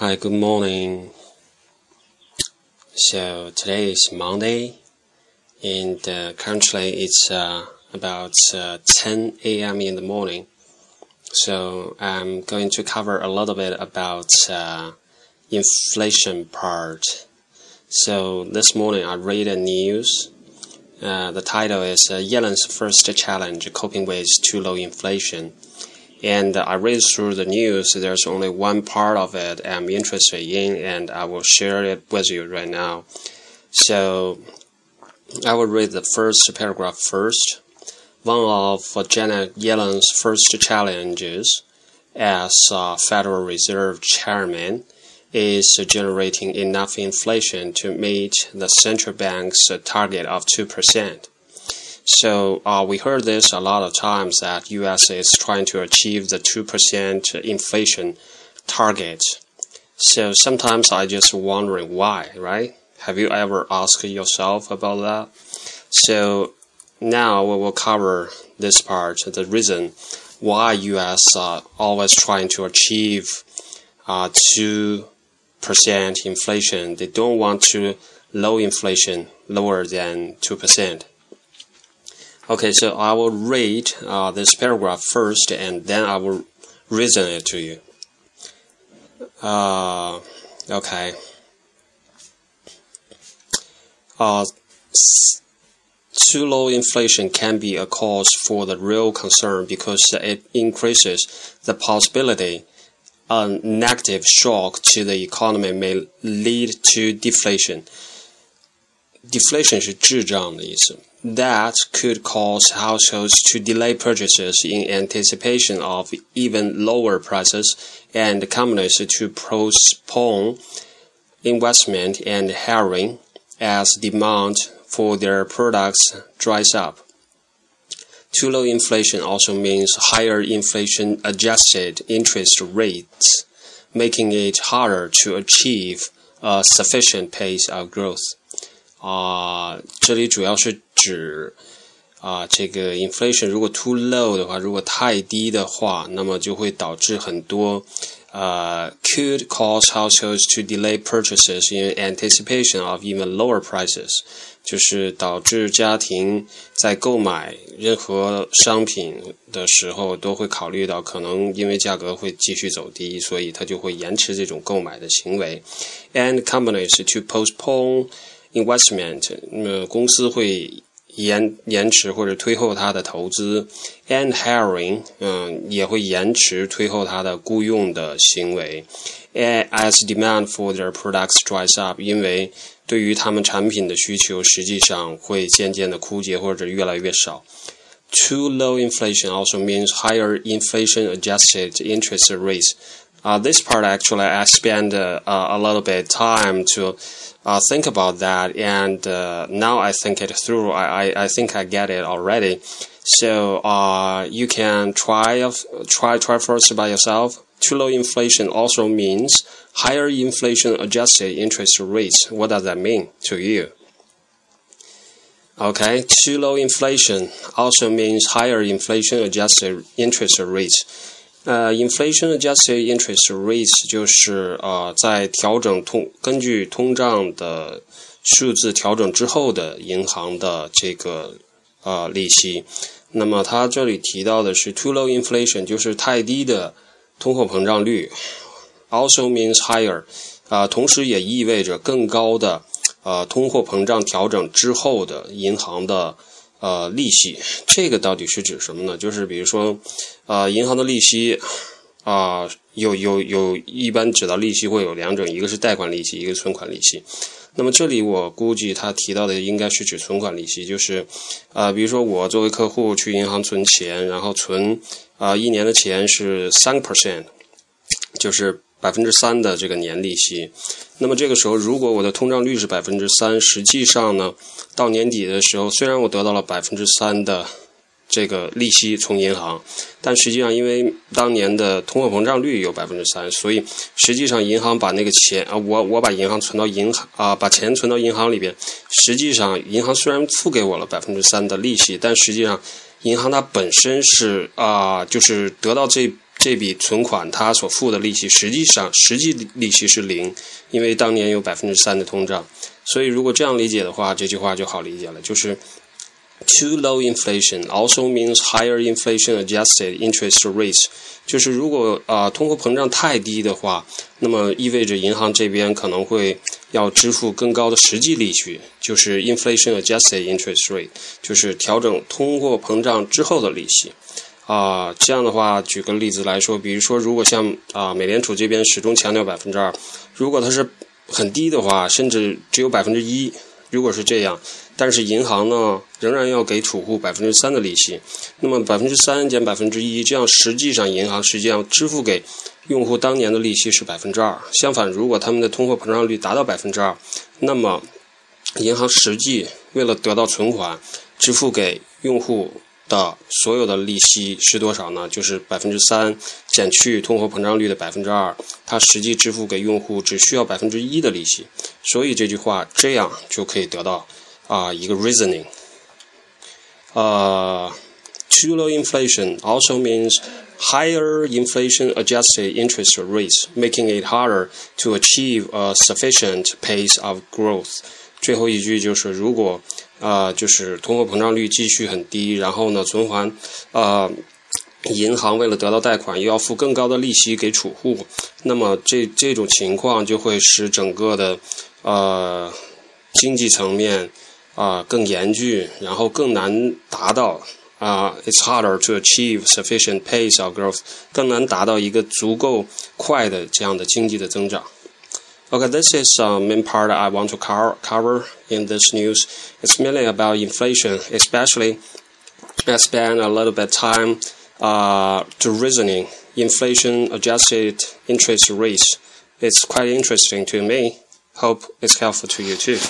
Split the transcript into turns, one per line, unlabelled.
Hi, good morning. So today is Monday, and uh, currently it's uh, about uh, 10 a.m. in the morning. So I'm going to cover a little bit about uh, inflation part. So this morning I read the news. Uh, the title is uh, Yellen's first challenge: coping with too low inflation. And I read through the news. There's only one part of it I'm interested in, and I will share it with you right now. So I will read the first paragraph first. One of Janet Yellen's first challenges as Federal Reserve Chairman is generating enough inflation to meet the central bank's target of 2%. So uh, we heard this a lot of times that U.S. is trying to achieve the two percent inflation target. So sometimes I just wondering why, right? Have you ever asked yourself about that? So now we will cover this part, the reason why U.S. Uh, always trying to achieve uh, two percent inflation. They don't want to low inflation lower than two percent. Okay, so I will read uh, this paragraph first, and then I will reason it to you. Uh, okay. Uh, too low inflation can be a cause for the real concern because it increases the possibility a negative shock to the economy may lead to deflation Deflation 是滞胀的意思。that could cause households to delay purchases in anticipation of even lower prices and companies to postpone investment and hiring as demand for their products dries up. Too low inflation also means higher inflation adjusted interest rates, making it harder to achieve a sufficient pace of growth. 啊，这里主要是指啊，这个 inflation 如果 too low 的话，如果太低的话，那么就会导致很多呃 could cause households to delay purchases in anticipation of even lower prices，就是导致家庭在购买任何商品的时候都会考虑到可能因为价格会继续走低，所以他就会延迟这种购买的行为，and companies to postpone。investment，呃，公司会延延迟或者推后它的投资，and hiring，嗯，也会延迟推后它的雇佣的行为，as demand for their products dries up，因为对于他们产品的需求实际上会渐渐的枯竭或者越来越少。Too low inflation also means higher inflation-adjusted interest rates. Uh, this part actually I spent uh, a little bit time to uh, think about that, and uh, now I think it through. I, I, I think I get it already. So uh, you can try try try first by yourself. Too low inflation also means higher inflation adjusted interest rates. What does that mean to you? Okay, too low inflation also means higher inflation adjusted interest rates. 呃，inflation adjusted interest rates 就是呃，在调整通根据通胀的数字调整之后的银行的这个呃利息。那么它这里提到的是 too low inflation，就是太低的通货膨胀率，also means higher，啊，同时也意味着更高的呃通货膨胀调整之后的银行的。呃，利息这个到底是指什么呢？就是比如说，呃，银行的利息啊，有有有一般指到利息会有两种，一个是贷款利息，一个存款利息。那么这里我估计他提到的应该是指存款利息，就是啊，比如说我作为客户去银行存钱，然后存啊一年的钱是三个 percent，就是。百分之三的这个年利息，那么这个时候，如果我的通胀率是百分之三，实际上呢，到年底的时候，虽然我得到了百分之三的这个利息从银行，但实际上因为当年的通货膨胀率有百分之三，所以实际上银行把那个钱啊，我我把银行存到银行啊，把钱存到银行里边，实际上银行虽然付给我了百分之三的利息，但实际上银行它本身是啊，就是得到这。这笔存款它所付的利息实际上实际利息是零，因为当年有百分之三的通胀。所以如果这样理解的话，这句话就好理解了，就是 too low inflation also means higher inflation adjusted interest rates。就是如果啊通货膨胀太低的话，那么意味着银行这边可能会要支付更高的实际利息，就是 inflation adjusted interest rate，就是调整通货膨胀之后的利息。啊，这样的话，举个例子来说，比如说，如果像啊美联储这边始终强调百分之二，如果它是很低的话，甚至只有百分之一，如果是这样，但是银行呢仍然要给储户百分之三的利息，那么百分之三减百分之一，这样实际上银行实际上支付给用户当年的利息是百分之二。相反，如果他们的通货膨胀率达到百分之二，那么银行实际为了得到存款，支付给用户。的所有的利息是多少呢？就是百分之三减去通货膨胀率的百分之二，它实际支付给用户只需要百分之一的利息。所以这句话这样就可以得到啊一个 reasoning。呃，too low inflation also means higher inflation-adjusted interest rates, making it harder to achieve a sufficient pace of growth. 最后一句就是，如果啊，就是通货膨胀率继续很低，然后呢，存款啊，银行为了得到贷款，又要付更高的利息给储户，那么这这种情况就会使整个的呃经济层面啊更严峻，然后更难达到啊，it's harder to achieve sufficient pace of growth，更难达到一个足够快的这样的经济的增长。Okay, this is the main part I want to cover in this news. It's mainly about inflation, especially I spent a little bit time uh, to reasoning inflation adjusted interest rates. It's quite interesting to me. Hope it's helpful to you too.